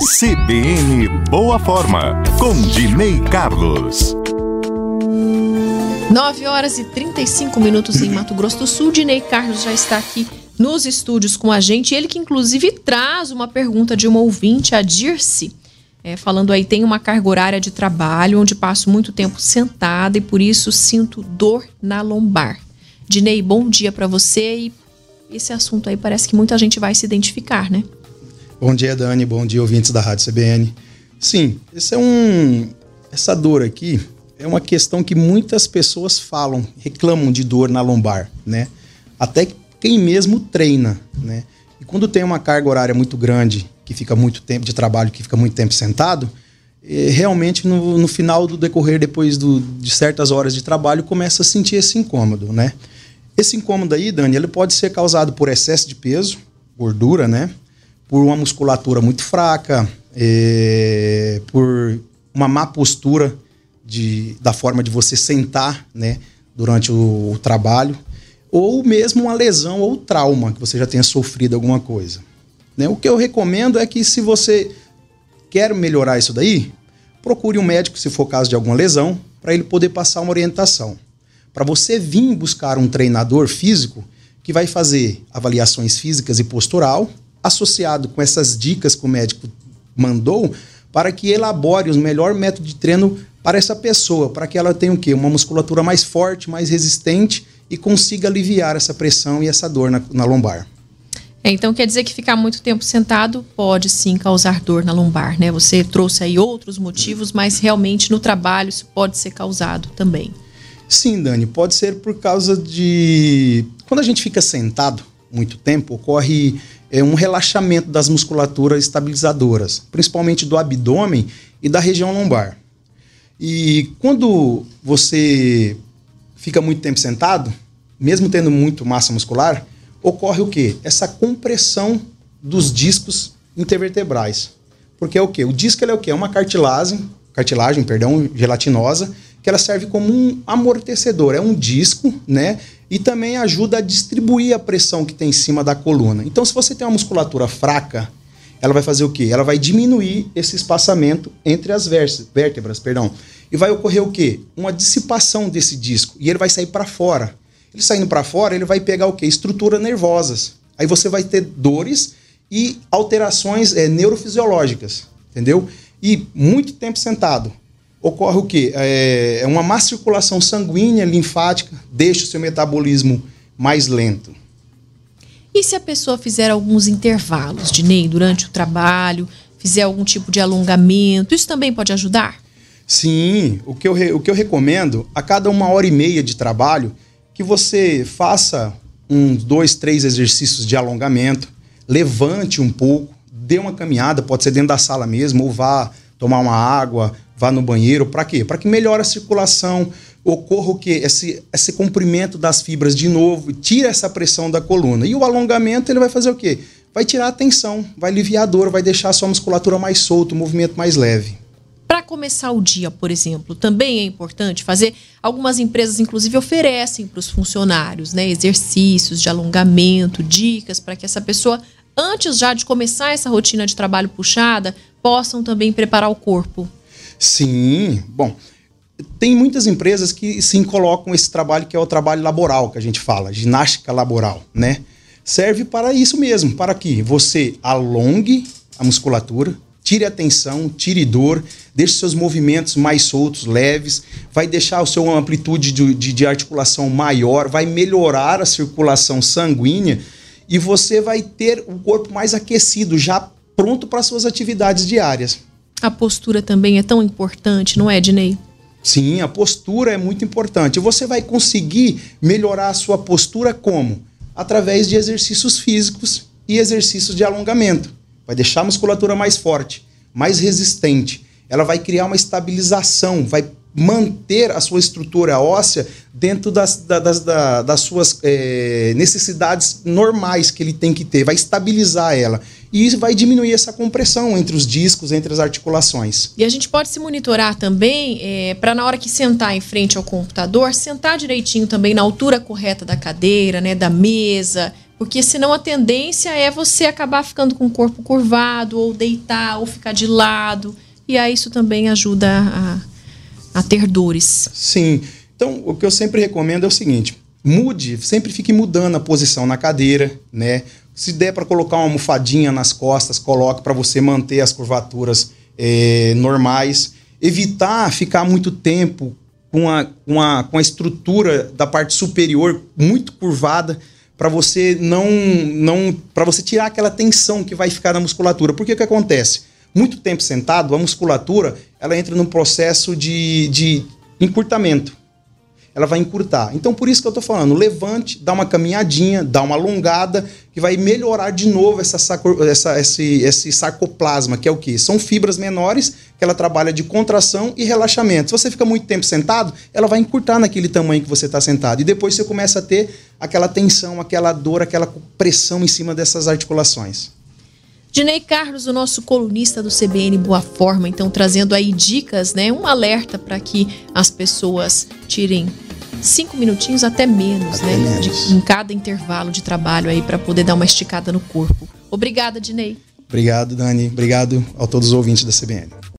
CBN Boa Forma, com Dinei Carlos. 9 horas e 35 minutos em Mato Grosso do Sul. Dinei Carlos já está aqui nos estúdios com a gente. Ele que inclusive traz uma pergunta de uma ouvinte, a Dirce. É, falando aí, tem uma carga horária de trabalho onde passo muito tempo sentada e por isso sinto dor na lombar. Dinei, bom dia para você e esse assunto aí parece que muita gente vai se identificar, né? Bom dia, Dani. Bom dia, ouvintes da Rádio CBN. Sim, esse é um. Essa dor aqui é uma questão que muitas pessoas falam, reclamam de dor na lombar, né? Até quem mesmo treina, né? E quando tem uma carga horária muito grande, que fica muito tempo de trabalho, que fica muito tempo sentado, eh, realmente no, no final do decorrer, depois do, de certas horas de trabalho, começa a sentir esse incômodo, né? Esse incômodo aí, Dani, ele pode ser causado por excesso de peso, gordura, né? Por uma musculatura muito fraca, é, por uma má postura de, da forma de você sentar, né? Durante o, o trabalho, ou mesmo uma lesão ou trauma que você já tenha sofrido alguma coisa. Né? O que eu recomendo é que se você quer melhorar isso daí, procure um médico se for caso de alguma lesão, para ele poder passar uma orientação para você vir buscar um treinador físico que vai fazer avaliações físicas e postural, associado com essas dicas que o médico mandou, para que elabore o melhor método de treino para essa pessoa, para que ela tenha o quê? Uma musculatura mais forte, mais resistente e consiga aliviar essa pressão e essa dor na, na lombar. É, então quer dizer que ficar muito tempo sentado pode sim causar dor na lombar, né? Você trouxe aí outros motivos, mas realmente no trabalho isso pode ser causado também. Sim, Dani, pode ser por causa de. Quando a gente fica sentado muito tempo, ocorre é, um relaxamento das musculaturas estabilizadoras, principalmente do abdômen e da região lombar. E quando você fica muito tempo sentado, mesmo tendo muito massa muscular, ocorre o quê? Essa compressão dos discos intervertebrais. Porque é o quê? O disco é o quê? É uma cartilagem, cartilagem, perdão, gelatinosa, que ela serve como um amortecedor, é um disco, né? E também ajuda a distribuir a pressão que tem em cima da coluna. Então, se você tem uma musculatura fraca, ela vai fazer o quê? Ela vai diminuir esse espaçamento entre as vértebras, perdão. E vai ocorrer o quê? Uma dissipação desse disco e ele vai sair para fora. Ele saindo para fora, ele vai pegar o quê? Estruturas nervosas. Aí você vai ter dores e alterações é, neurofisiológicas, entendeu? E muito tempo sentado ocorre o quê? É, é uma má circulação sanguínea, linfática, deixa o seu metabolismo mais lento. E se a pessoa fizer alguns intervalos, de Ney, durante o trabalho, fizer algum tipo de alongamento, isso também pode ajudar? Sim, o que eu, o que eu recomendo, a cada uma hora e meia de trabalho, que você faça uns dois, três exercícios de alongamento, levante um pouco, dê uma caminhada, pode ser dentro da sala mesmo, ou vá tomar uma água, vá no banheiro, para quê? Para que melhore a circulação, ocorra o quê? Esse, esse comprimento das fibras de novo, tira essa pressão da coluna. E o alongamento, ele vai fazer o quê? Vai tirar a tensão, vai aliviar a dor, vai deixar a sua musculatura mais solta, o movimento mais leve. Para começar o dia, por exemplo, também é importante fazer. Algumas empresas, inclusive, oferecem para os funcionários né, exercícios de alongamento, dicas para que essa pessoa, antes já de começar essa rotina de trabalho puxada, possam também preparar o corpo. Sim, bom, tem muitas empresas que sim colocam esse trabalho que é o trabalho laboral que a gente fala, ginástica laboral, né? Serve para isso mesmo, para que você alongue a musculatura, tire a tensão, tire dor, deixe seus movimentos mais soltos, leves, vai deixar o seu amplitude de, de, de articulação maior, vai melhorar a circulação sanguínea e você vai ter o corpo mais aquecido, já pronto para suas atividades diárias. A postura também é tão importante, não é, Ednei? Sim, a postura é muito importante. Você vai conseguir melhorar a sua postura como? Através de exercícios físicos e exercícios de alongamento. Vai deixar a musculatura mais forte, mais resistente. Ela vai criar uma estabilização, vai manter a sua estrutura óssea dentro das, das, das, das suas é, necessidades normais que ele tem que ter, vai estabilizar ela. E isso vai diminuir essa compressão entre os discos, entre as articulações. E a gente pode se monitorar também é, para na hora que sentar em frente ao computador, sentar direitinho também na altura correta da cadeira, né, da mesa, Porque senão a tendência é você acabar ficando com o corpo curvado, ou deitar, ou ficar de lado. E aí isso também ajuda a, a ter dores. Sim. Então, o que eu sempre recomendo é o seguinte: mude, sempre fique mudando a posição na cadeira, né? Se der para colocar uma almofadinha nas costas, coloque para você manter as curvaturas é, normais. Evitar ficar muito tempo com a, com, a, com a estrutura da parte superior muito curvada para você não não para você tirar aquela tensão que vai ficar na musculatura. Porque o que acontece? Muito tempo sentado, a musculatura ela entra num processo de, de encurtamento ela vai encurtar. Então, por isso que eu estou falando, levante, dá uma caminhadinha, dá uma alongada, que vai melhorar de novo essa, essa esse, esse sarcoplasma, que é o que? São fibras menores que ela trabalha de contração e relaxamento. Se você fica muito tempo sentado, ela vai encurtar naquele tamanho que você está sentado. E depois você começa a ter aquela tensão, aquela dor, aquela pressão em cima dessas articulações. Dinei Carlos, o nosso colunista do CBN Boa Forma, então trazendo aí dicas, né? Um alerta para que as pessoas tirem cinco minutinhos até menos, até né? Menos. De, em cada intervalo de trabalho aí para poder dar uma esticada no corpo. Obrigada, Dinei. Obrigado, Dani. Obrigado a todos os ouvintes da CBN.